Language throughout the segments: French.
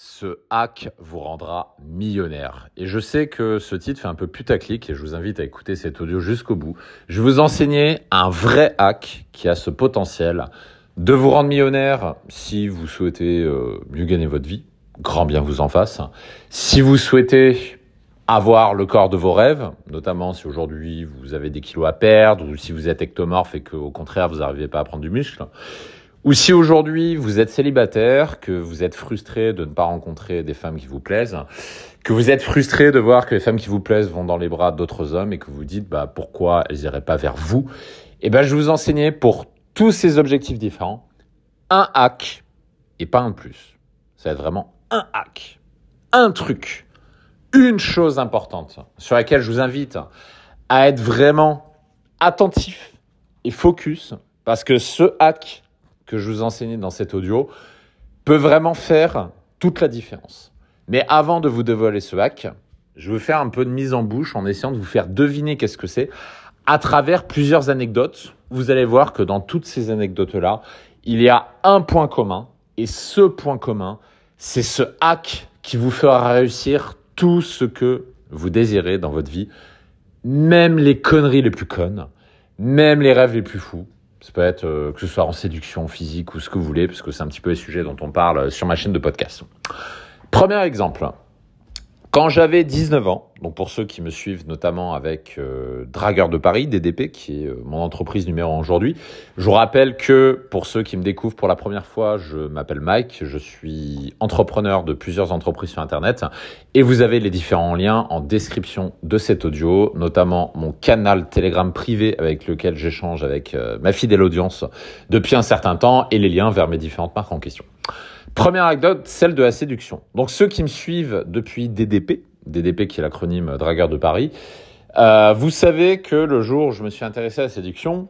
Ce hack vous rendra millionnaire. Et je sais que ce titre fait un peu putaclic et je vous invite à écouter cet audio jusqu'au bout. Je vais vous enseigner un vrai hack qui a ce potentiel de vous rendre millionnaire si vous souhaitez euh, mieux gagner votre vie. Grand bien vous en fasse. Si vous souhaitez avoir le corps de vos rêves, notamment si aujourd'hui vous avez des kilos à perdre ou si vous êtes ectomorphe et qu'au contraire vous n'arrivez pas à prendre du muscle. Ou si aujourd'hui vous êtes célibataire, que vous êtes frustré de ne pas rencontrer des femmes qui vous plaisent, que vous êtes frustré de voir que les femmes qui vous plaisent vont dans les bras d'autres hommes et que vous dites bah pourquoi elles n'iraient pas vers vous, eh ben je vais vous enseigner pour tous ces objectifs différents un hack et pas un plus. Ça va être vraiment un hack, un truc, une chose importante sur laquelle je vous invite à être vraiment attentif et focus parce que ce hack que je vous enseigne dans cet audio peut vraiment faire toute la différence. Mais avant de vous dévoiler ce hack, je vais faire un peu de mise en bouche en essayant de vous faire deviner qu'est-ce que c'est à travers plusieurs anecdotes. Vous allez voir que dans toutes ces anecdotes-là, il y a un point commun. Et ce point commun, c'est ce hack qui vous fera réussir tout ce que vous désirez dans votre vie, même les conneries les plus connes, même les rêves les plus fous. Ça peut être euh, que ce soit en séduction physique ou ce que vous voulez, parce que c'est un petit peu les sujets dont on parle sur ma chaîne de podcast. Premier exemple. Quand j'avais 19 ans, donc pour ceux qui me suivent notamment avec euh, Dragueur de Paris, DDP, qui est euh, mon entreprise numéro 1 aujourd'hui, je vous rappelle que pour ceux qui me découvrent pour la première fois, je m'appelle Mike, je suis entrepreneur de plusieurs entreprises sur Internet et vous avez les différents liens en description de cet audio, notamment mon canal Telegram privé avec lequel j'échange avec euh, ma fidèle audience depuis un certain temps et les liens vers mes différentes marques en question. Première anecdote, celle de la séduction. Donc ceux qui me suivent depuis DDP, DDP qui est l'acronyme Dragueur de Paris, euh, vous savez que le jour où je me suis intéressé à la séduction,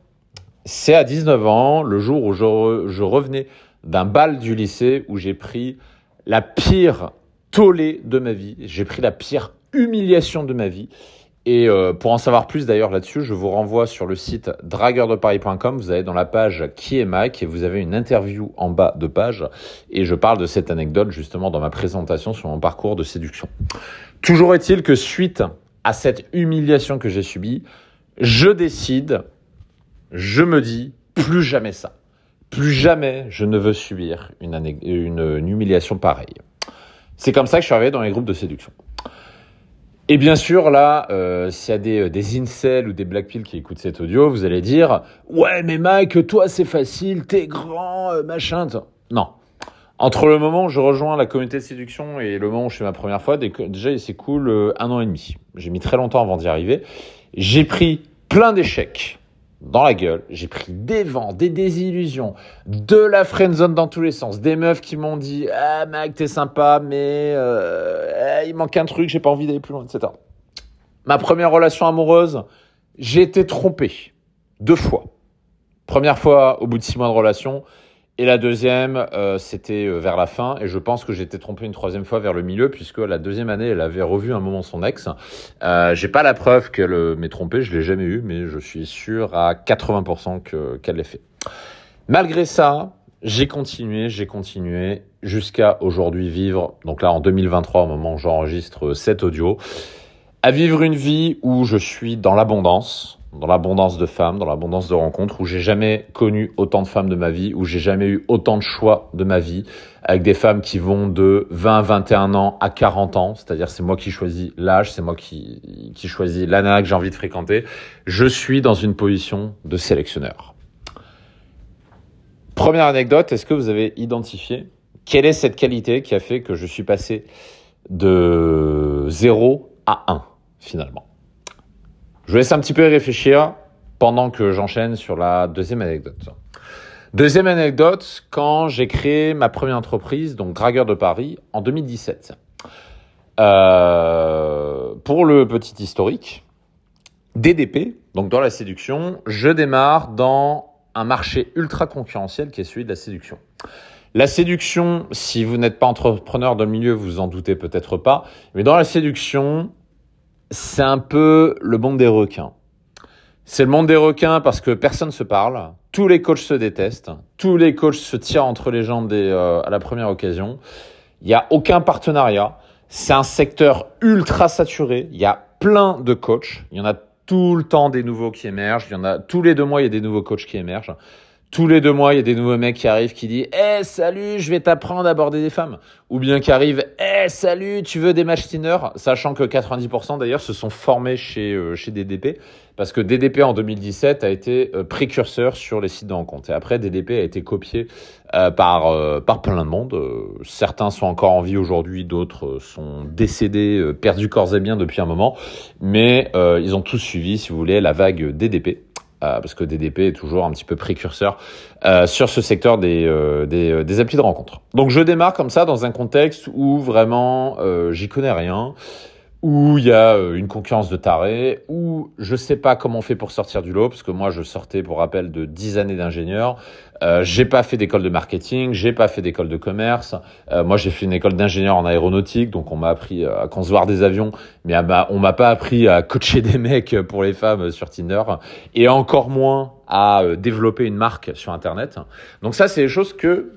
c'est à 19 ans, le jour où je, je revenais d'un bal du lycée où j'ai pris la pire tollée de ma vie, j'ai pris la pire humiliation de ma vie. Et euh, pour en savoir plus d'ailleurs là-dessus, je vous renvoie sur le site dragueurdeparis.com. Vous allez dans la page Qui est Mike et vous avez une interview en bas de page. Et je parle de cette anecdote justement dans ma présentation sur mon parcours de séduction. Toujours est-il que suite à cette humiliation que j'ai subie, je décide, je me dis, plus jamais ça. Plus jamais je ne veux subir une, humiliation pareille. C'est comme ça que je suis arrivé dans les groupes de séduction. Et bien sûr, là, euh, s'il y a des, des incels ou des blackpill qui écoutent cet audio, vous allez dire Ouais, mais Mike, toi, c'est facile, t'es grand, euh, machin. Non. Entre le moment où je rejoins la communauté de séduction et le moment où je fais ma première fois, déjà, il s'écoule euh, un an et demi. J'ai mis très longtemps avant d'y arriver. J'ai pris plein d'échecs dans la gueule. J'ai pris des vents, des désillusions, de la friendzone dans tous les sens, des meufs qui m'ont dit ah mec t'es sympa mais euh, il manque un truc, j'ai pas envie d'aller plus loin, etc. Ma première relation amoureuse, j'ai été trompé deux fois. Première fois au bout de six mois de relation, et la deuxième, euh, c'était euh, vers la fin, et je pense que j'étais trompé une troisième fois vers le milieu, puisque la deuxième année, elle avait revu un moment son ex. Euh, J'ai pas la preuve qu'elle euh, m'ait trompé, je l'ai jamais eu, mais je suis sûr à 80% que qu'elle l'ait fait. Malgré ça, j'ai continué, j'ai continué jusqu'à aujourd'hui vivre, donc là en 2023 au moment où j'enregistre cet audio, à vivre une vie où je suis dans l'abondance, dans l'abondance de femmes, dans l'abondance de rencontres, où j'ai jamais connu autant de femmes de ma vie, où j'ai jamais eu autant de choix de ma vie, avec des femmes qui vont de 20, 21 ans à 40 ans, c'est-à-dire c'est moi qui choisis l'âge, c'est moi qui, qui choisis l'année que j'ai envie de fréquenter. Je suis dans une position de sélectionneur. Première anecdote, est-ce que vous avez identifié quelle est cette qualité qui a fait que je suis passé de 0 à 1 finalement? Je vous laisse un petit peu réfléchir pendant que j'enchaîne sur la deuxième anecdote. Deuxième anecdote, quand j'ai créé ma première entreprise, donc Dragueur de Paris, en 2017. Euh, pour le petit historique, DDP, donc dans la séduction, je démarre dans un marché ultra concurrentiel qui est celui de la séduction. La séduction, si vous n'êtes pas entrepreneur dans le milieu, vous en doutez peut-être pas, mais dans la séduction, c'est un peu le monde des requins. C'est le monde des requins parce que personne se parle, tous les coachs se détestent, tous les coachs se tirent entre les jambes des, euh, à la première occasion. Il n'y a aucun partenariat. C'est un secteur ultra saturé. Il y a plein de coachs. Il y en a tout le temps des nouveaux qui émergent. Il y en a tous les deux mois, il y a des nouveaux coachs qui émergent. Tous les deux mois, il y a des nouveaux mecs qui arrivent qui disent Eh, salut, je vais t'apprendre à aborder des femmes. Ou bien qui arrivent Eh, salut, tu veux des machineurs Sachant que 90% d'ailleurs se sont formés chez, euh, chez DDP. Parce que DDP en 2017 a été euh, précurseur sur les sites de rencontres. Et après, DDP a été copié euh, par, euh, par plein de monde. certains sont encore en vie aujourd'hui, d'autres sont décédés, perdus corps et biens depuis un moment. Mais ils ont tous suivi, si vous voulez, la vague DDP. Euh, parce que DDP est toujours un petit peu précurseur euh, sur ce secteur des, euh, des, des, applis de rencontre. Donc je démarre comme ça dans un contexte où vraiment j'y connais rien où il y a euh, une concurrence de tarés, où je sais pas comment on fait pour sortir du lot, parce que moi je sortais pour rappel de 10 années d'ingénieur, euh, j'ai pas fait d'école de marketing, j'ai pas fait d'école de commerce, euh, moi j'ai fait une école d'ingénieur en aéronautique, donc on m'a appris à concevoir des avions, mais on m'a pas appris à coacher des mecs pour les femmes sur Tinder, et encore moins à euh, développer une marque sur Internet. Donc ça c'est des choses que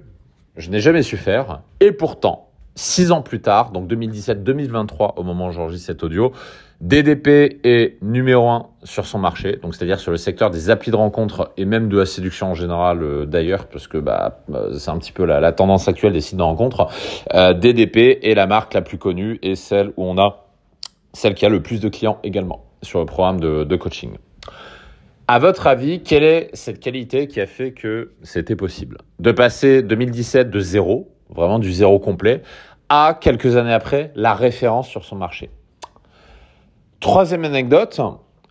je n'ai jamais su faire, et pourtant Six ans plus tard, donc 2017-2023, au moment où j'enregistre cet audio, DDP est numéro un sur son marché, donc c'est-à-dire sur le secteur des applis de rencontre et même de la séduction en général euh, d'ailleurs, parce que bah, euh, c'est un petit peu la, tendance actuelle des sites de rencontre. Euh, DDP est la marque la plus connue et celle où on a celle qui a le plus de clients également sur le programme de, de coaching. À votre avis, quelle est cette qualité qui a fait que c'était possible? De passer 2017 de zéro vraiment du zéro complet, à quelques années après la référence sur son marché. Troisième anecdote,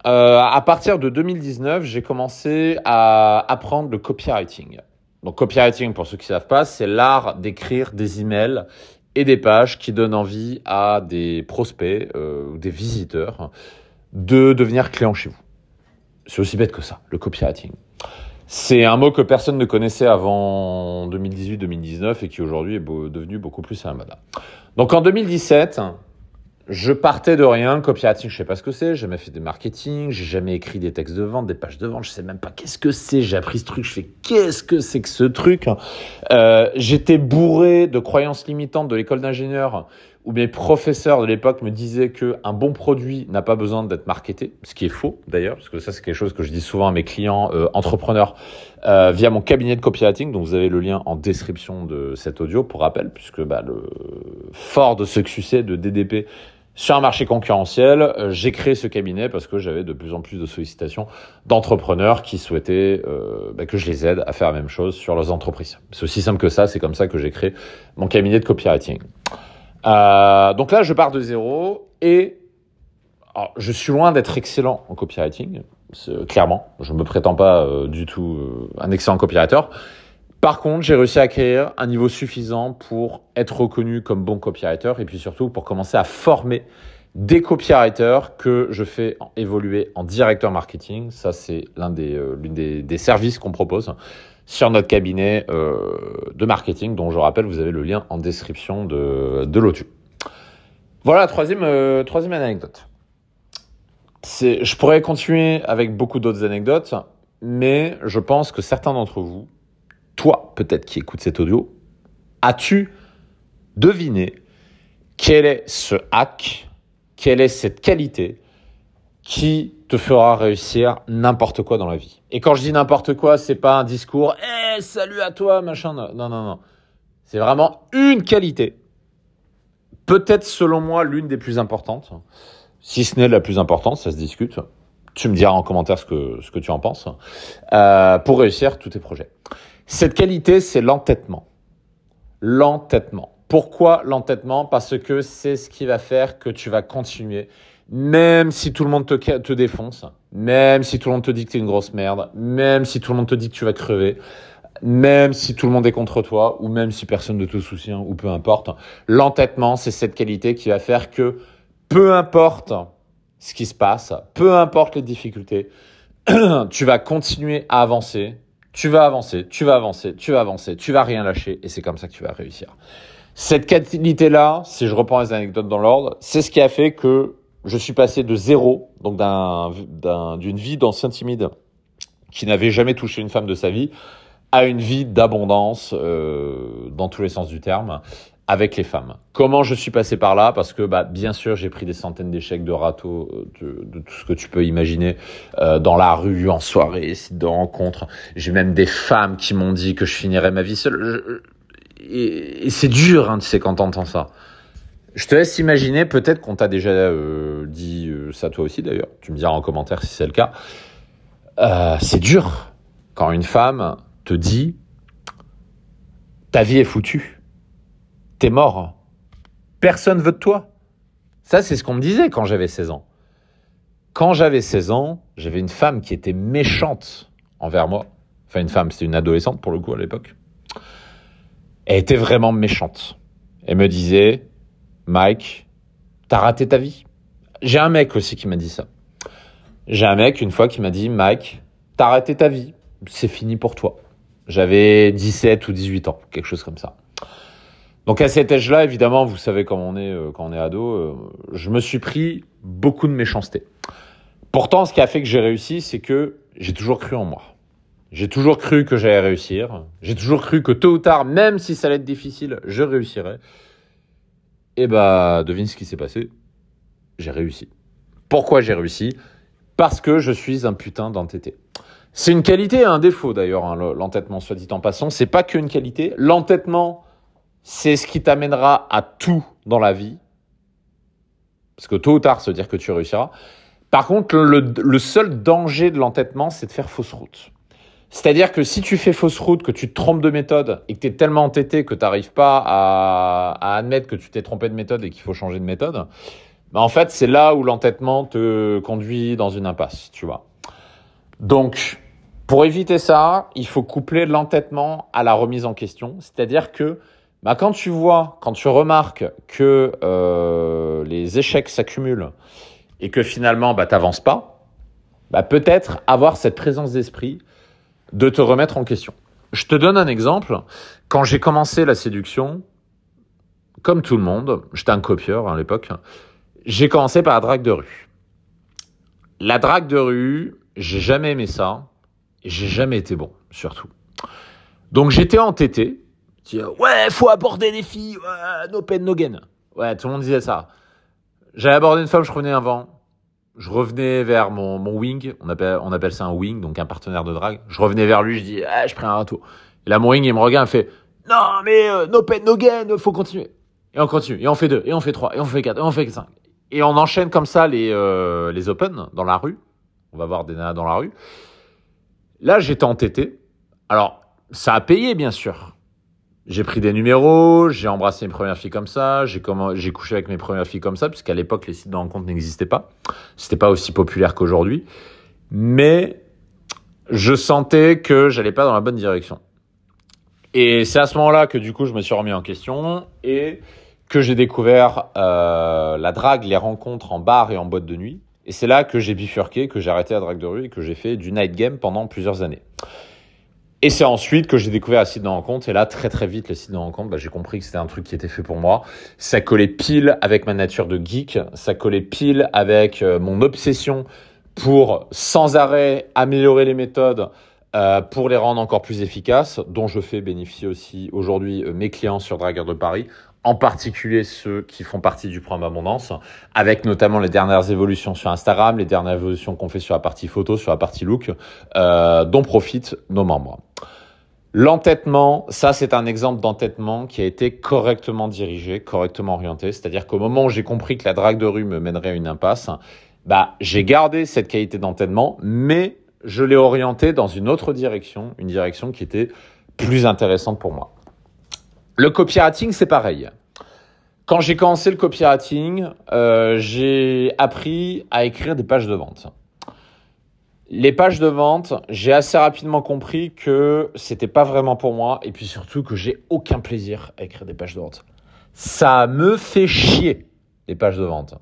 euh, à partir de 2019, j'ai commencé à apprendre le copywriting. Donc copywriting, pour ceux qui ne savent pas, c'est l'art d'écrire des emails et des pages qui donnent envie à des prospects euh, ou des visiteurs de devenir clients chez vous. C'est aussi bête que ça, le copywriting. C'est un mot que personne ne connaissait avant 2018-2019 et qui aujourd'hui est devenu beaucoup plus la mode. Donc en 2017, je partais de rien, copywriting, je sais pas ce que c'est, j'ai jamais fait des marketing, j'ai jamais écrit des textes de vente, des pages de vente, je sais même pas qu'est-ce que c'est, j'ai appris ce truc, je fais qu'est-ce que c'est que ce truc? Euh, J'étais bourré de croyances limitantes de l'école d'ingénieur où mes professeurs de l'époque me disaient que un bon produit n'a pas besoin d'être marketé, ce qui est faux d'ailleurs, parce que ça c'est quelque chose que je dis souvent à mes clients euh, entrepreneurs euh, via mon cabinet de copywriting, dont vous avez le lien en description de cet audio pour rappel, puisque bah, le fort de ce succès de DDP sur un marché concurrentiel, euh, j'ai créé ce cabinet parce que j'avais de plus en plus de sollicitations d'entrepreneurs qui souhaitaient euh, bah, que je les aide à faire la même chose sur leurs entreprises. C'est aussi simple que ça, c'est comme ça que j'ai créé mon cabinet de copywriting. Euh, donc là, je pars de zéro et je suis loin d'être excellent en copywriting, clairement. Je ne me prétends pas euh, du tout euh, un excellent copywriter. Par contre, j'ai réussi à acquérir un niveau suffisant pour être reconnu comme bon copywriter et puis surtout pour commencer à former des copywriters que je fais évoluer en directeur marketing. Ça, c'est l'un des, services qu'on propose sur notre cabinet euh, de marketing, dont je rappelle, vous avez le lien en description de, de l'audio. Voilà, troisième, euh, troisième anecdote. Je pourrais continuer avec beaucoup d'autres anecdotes, mais je pense que certains d'entre vous, toi peut-être qui écoutes cet audio, as-tu deviné quel est ce hack, quelle est cette qualité qui te fera réussir n'importe quoi dans la vie. Et quand je dis n'importe quoi, c'est pas un discours "Eh, salut à toi, machin." Non, non, non. C'est vraiment une qualité. Peut-être selon moi l'une des plus importantes, si ce n'est la plus importante, ça se discute. Tu me diras en commentaire ce que, ce que tu en penses, euh, pour réussir tous tes projets. Cette qualité, c'est l'entêtement. L'entêtement. Pourquoi l'entêtement? Parce que c'est ce qui va faire que tu vas continuer même si tout le monde te, te défonce, même si tout le monde te dit que tu es une grosse merde, même si tout le monde te dit que tu vas crever, même si tout le monde est contre toi, ou même si personne ne te soutient, ou peu importe, l'entêtement, c'est cette qualité qui va faire que peu importe ce qui se passe, peu importe les difficultés, tu vas continuer à avancer, tu vas avancer, tu vas avancer, tu vas avancer, tu vas rien lâcher, et c'est comme ça que tu vas réussir. Cette qualité-là, si je reprends les anecdotes dans l'ordre, c'est ce qui a fait que je suis passé de zéro, donc d'une vie d'ancien timide qui n'avait jamais touché une femme de sa vie, à une vie d'abondance euh, dans tous les sens du terme, avec les femmes. Comment je suis passé par là? Parce que bah, bien sûr, j'ai pris des centaines d'échecs de râteaux, de, tout ce que tu peux imaginer, euh, dans la rue, en soirée, de rencontres. J'ai même des femmes qui m'ont dit que je finirais ma vie seule. et, et c'est dur, hein, tu sais, quand t'entends ça. Je te laisse imaginer, peut-être qu'on t'a déjà euh, dit euh, ça toi aussi d'ailleurs. Tu me diras en commentaire si c'est le cas. Euh, c'est dur quand une femme te dit ta vie est foutue t'es mort. Personne veut de toi. Ça, c'est ce qu'on me disait quand j'avais 16 ans. Quand j'avais 16 ans, j'avais une femme qui était méchante envers moi. Enfin, une femme, c'était une adolescente pour le coup à l'époque. Elle était vraiment méchante. Elle me disait, Mike, t'as raté ta vie. J'ai un mec aussi qui m'a dit ça. J'ai un mec une fois qui m'a dit, Mike, t'as raté ta vie. C'est fini pour toi. J'avais 17 ou 18 ans, quelque chose comme ça. Donc à cet âge-là, évidemment, vous savez comment on est euh, quand on est ado, euh, je me suis pris beaucoup de méchanceté. Pourtant, ce qui a fait que j'ai réussi, c'est que j'ai toujours cru en moi. J'ai toujours cru que j'allais réussir. J'ai toujours cru que tôt ou tard, même si ça allait être difficile, je réussirais. Et bah, devine ce qui s'est passé. J'ai réussi. Pourquoi j'ai réussi? Parce que je suis un putain d'entêté. C'est une qualité et un défaut d'ailleurs, hein, l'entêtement, soit dit en passant. C'est pas qu'une qualité. L'entêtement, c'est ce qui t'amènera à tout dans la vie. Parce que tôt ou tard, se dire que tu réussiras. Par contre, le, seul danger de l'entêtement, c'est de faire fausse route. C'est-à-dire que si tu fais fausse route, que tu te trompes de méthode et que tu es tellement entêté que tu n'arrives pas à, admettre que tu t'es trompé de méthode et qu'il faut changer de méthode, bah en fait, c'est là où l'entêtement te conduit dans une impasse, tu vois. Donc, pour éviter ça, il faut coupler l'entêtement à la remise en question. C'est-à-dire que bah, quand tu vois, quand tu remarques que euh, les échecs s'accumulent et que finalement bah, tu n'avances pas, bah, peut-être avoir cette présence d'esprit de te remettre en question. Je te donne un exemple. Quand j'ai commencé la séduction, comme tout le monde, j'étais un copieur à l'époque, j'ai commencé par la drague de rue. La drague de rue, j'ai jamais aimé ça j'ai jamais été bon, surtout. Donc j'étais entêté, ouais, faut aborder les filles, ouais, no pain, no gain. Ouais, tout le monde disait ça. J'allais aborder une femme, je revenais avant. Je revenais vers mon, mon wing, on appelle, on appelle ça un wing, donc un partenaire de drague. Je revenais vers lui, je dis, ah, je prends un râteau. Et là, mon wing, il me regarde, il fait, non, mais euh, no pain, no gain, faut continuer. Et on continue, et on fait deux, et on fait trois, et on fait quatre, et on fait cinq. Et on enchaîne comme ça les, euh, les open dans la rue. On va voir des nanas dans la rue. Là, j'étais entêté. Alors, ça a payé, bien sûr j'ai pris des numéros, j'ai embrassé mes premières filles comme ça, j'ai couché avec mes premières filles comme ça, puisqu'à l'époque les sites de rencontre n'existaient pas. C'était pas aussi populaire qu'aujourd'hui, mais je sentais que j'allais pas dans la bonne direction. Et c'est à ce moment-là que du coup je me suis remis en question et que j'ai découvert euh, la drague, les rencontres en bar et en boîte de nuit. Et c'est là que j'ai bifurqué, que j'ai arrêté la drague de rue et que j'ai fait du night game pendant plusieurs années. Et c'est ensuite que j'ai découvert les sites de rencontre. Et là, très très vite, les sites de rencontre, bah, j'ai compris que c'était un truc qui était fait pour moi. Ça collait pile avec ma nature de geek. Ça collait pile avec euh, mon obsession pour sans arrêt améliorer les méthodes euh, pour les rendre encore plus efficaces, dont je fais bénéficier aussi aujourd'hui euh, mes clients sur Dragueur de Paris en particulier ceux qui font partie du programme Abondance, avec notamment les dernières évolutions sur Instagram, les dernières évolutions qu'on fait sur la partie photo, sur la partie look, euh, dont profitent nos membres. L'entêtement, ça c'est un exemple d'entêtement qui a été correctement dirigé, correctement orienté, c'est-à-dire qu'au moment où j'ai compris que la drague de rue me mènerait à une impasse, bah, j'ai gardé cette qualité d'entêtement, mais je l'ai orienté dans une autre direction, une direction qui était plus intéressante pour moi. Le copywriting, c'est pareil. Quand j'ai commencé le copywriting, euh, j'ai appris à écrire des pages de vente. Les pages de vente, j'ai assez rapidement compris que c'était pas vraiment pour moi et puis surtout que j'ai aucun plaisir à écrire des pages de vente. Ça me fait chier, les pages de vente.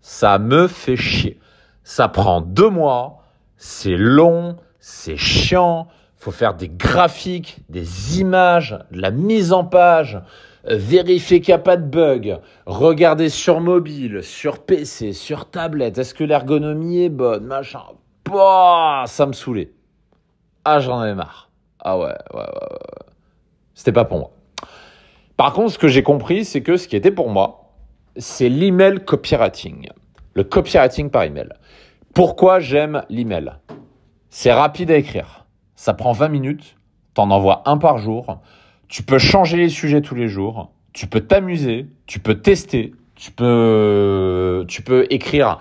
Ça me fait chier. Ça prend deux mois, c'est long, c'est chiant, faut faire des graphiques, des images, de la mise en page, euh, vérifier qu'il n'y a pas de bug, regarder sur mobile, sur PC, sur tablette, est-ce que l'ergonomie est bonne, machin. Bah, ça me saoulait. Ah, j'en avais marre. Ah ouais, ouais, ouais, ouais. C'était pas pour moi. Par contre, ce que j'ai compris, c'est que ce qui était pour moi, c'est l'email copywriting. Le copywriting par email. Pourquoi j'aime l'email? C'est rapide à écrire. Ça prend 20 minutes. T'en envoies un par jour. Tu peux changer les sujets tous les jours. Tu peux t'amuser. Tu peux tester. Tu peux, écrire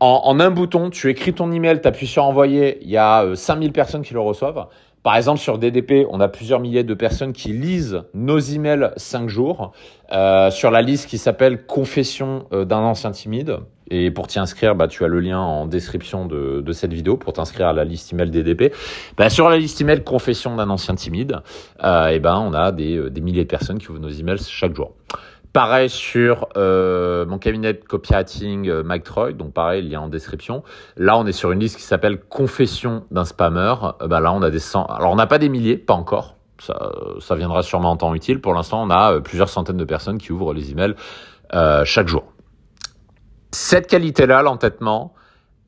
en, un bouton. Tu écris ton email, tu appuies sur envoyer. Il y a 5000 euh, personnes qui le reçoivent. Par exemple, sur DDP, on a plusieurs milliers de personnes qui lisent nos emails 5 jours euh, sur la liste qui s'appelle Confession euh, d'un ancien timide. Et pour t'y inscrire, bah, tu as le lien en description de, cette vidéo pour t'inscrire à la liste email DDP. Bah, sur la liste email Confession d'un ancien timide, euh, et ben on a des, euh, des milliers de personnes qui ouvrent nos emails chaque jour. Pareil sur euh, mon cabinet copywriting Mike Troy, donc pareil, lien en description. Là, on est sur une liste qui s'appelle Confession d'un spammer. Bah là, on a des cent... Alors, on n'a pas des milliers, pas encore. Ça, ça viendra sûrement en temps utile. Pour l'instant, on a plusieurs centaines de personnes qui ouvrent les emails chaque jour. Cette qualité-là, l'entêtement,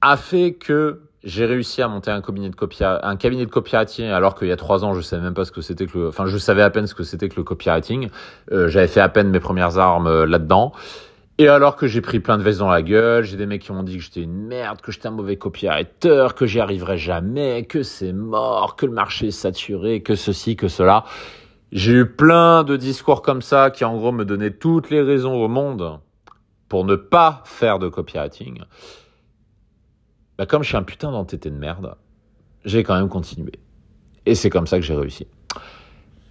a fait que j'ai réussi à monter un cabinet de copia, un cabinet de copywriting alors qu'il y a trois ans je savais même pas ce que c'était que le, enfin je savais à peine ce que c'était que le copywriting. Euh, J'avais fait à peine mes premières armes euh, là-dedans. Et alors que j'ai pris plein de vestes dans la gueule, j'ai des mecs qui m'ont dit que j'étais une merde, que j'étais un mauvais copywriter, que j'y arriverais jamais, que c'est mort, que le marché est saturé, que ceci, que cela. J'ai eu plein de discours comme ça qui en gros me donnaient toutes les raisons au monde pour ne pas faire de copywriting bah comme je suis un putain d'entêté de merde, j'ai quand même continué. Et c'est comme ça que j'ai réussi.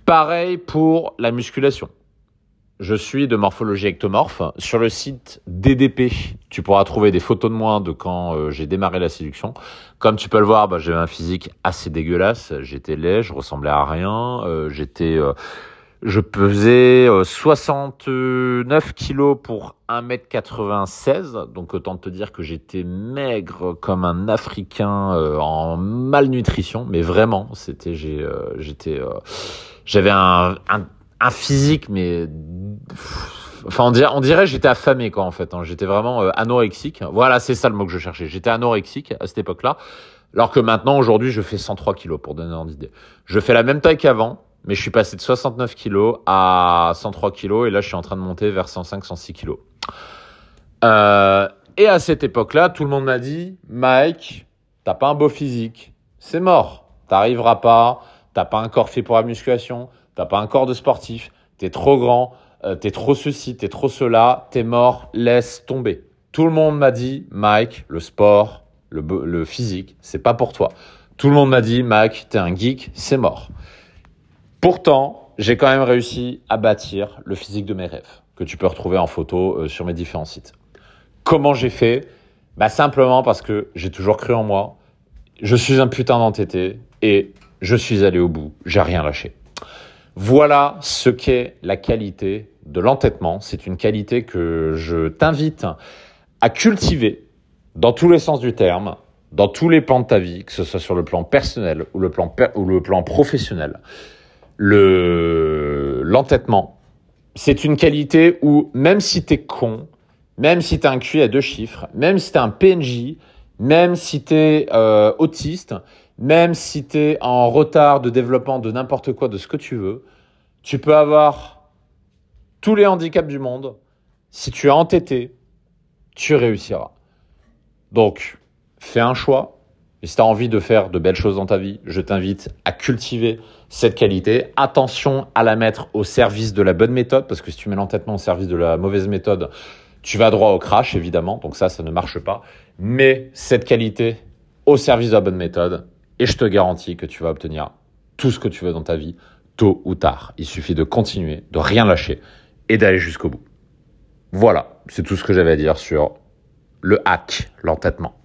Pareil pour la musculation. Je suis de morphologie ectomorphe. Sur le site DDP, tu pourras trouver des photos de moi de quand euh, j'ai démarré la séduction. Comme tu peux le voir, bah, j'avais un physique assez dégueulasse. J'étais laid, je ressemblais à rien. Euh, j'étais euh, je pesais 69 euh, kilos pour 1m96, donc autant te dire que j'étais maigre comme un Africain euh, en malnutrition, mais vraiment, c'était j'ai euh, j'étais j'avais un, un, physique mais enfin on dirait on dirait j'étais affamé quoi en fait, hein. j'étais vraiment anorexique. Voilà, c'est ça le mot que je cherchais. J'étais anorexique à cette époque-là. Alors que maintenant, aujourd'hui, je fais 103 kilos pour donner une idée. Je fais la même taille qu'avant, mais je suis passé de 69 kg à 103 kg et là je suis en train de monter vers 105-106 kg. Euh, et à cette époque-là, tout le monde m'a dit, Mike, t'as pas un beau physique, c'est mort, t'arriveras pas, t'as pas un corps fait pour la musculation, t'as pas un corps de sportif, t'es trop grand, euh, t'es trop ceci, t'es trop cela, t'es mort, laisse tomber. Tout le monde m'a dit, Mike, le sport, le, le physique, c'est pas pour toi. Tout le monde m'a dit, Mike, t'es un geek, c'est mort. Pourtant, j'ai quand même réussi à bâtir le physique de mes rêves, que tu peux retrouver en photo euh, sur mes différents sites. Comment j'ai fait? Bah Simplement parce que j'ai toujours cru en moi, je suis un putain d'entêté et je suis allé au bout, j'ai rien lâché. Voilà ce qu'est la qualité de l'entêtement. C'est une qualité que je t'invite à cultiver dans tous les sens du terme, dans tous les plans de ta vie, que ce soit sur le plan personnel ou le plan, ou le plan professionnel le l'entêtement, c'est une qualité où même si t'es con, même si t'as un QI à deux chiffres, même si t'es un PNJ, même si t'es euh, autiste, même si t'es en retard de développement de n'importe quoi, de ce que tu veux, tu peux avoir tous les handicaps du monde. Si tu es entêté, tu réussiras. Donc, fais un choix, et si tu as envie de faire de belles choses dans ta vie, je t'invite à cultiver cette qualité. Attention à la mettre au service de la bonne méthode, parce que si tu mets l'entêtement au service de la mauvaise méthode, tu vas droit au crash, évidemment. Donc ça, ça ne marche pas. Mais cette qualité au service de la bonne méthode, et je te garantis que tu vas obtenir tout ce que tu veux dans ta vie, tôt ou tard. Il suffit de continuer, de rien lâcher et d'aller jusqu'au bout. Voilà, c'est tout ce que j'avais à dire sur le hack, l'entêtement.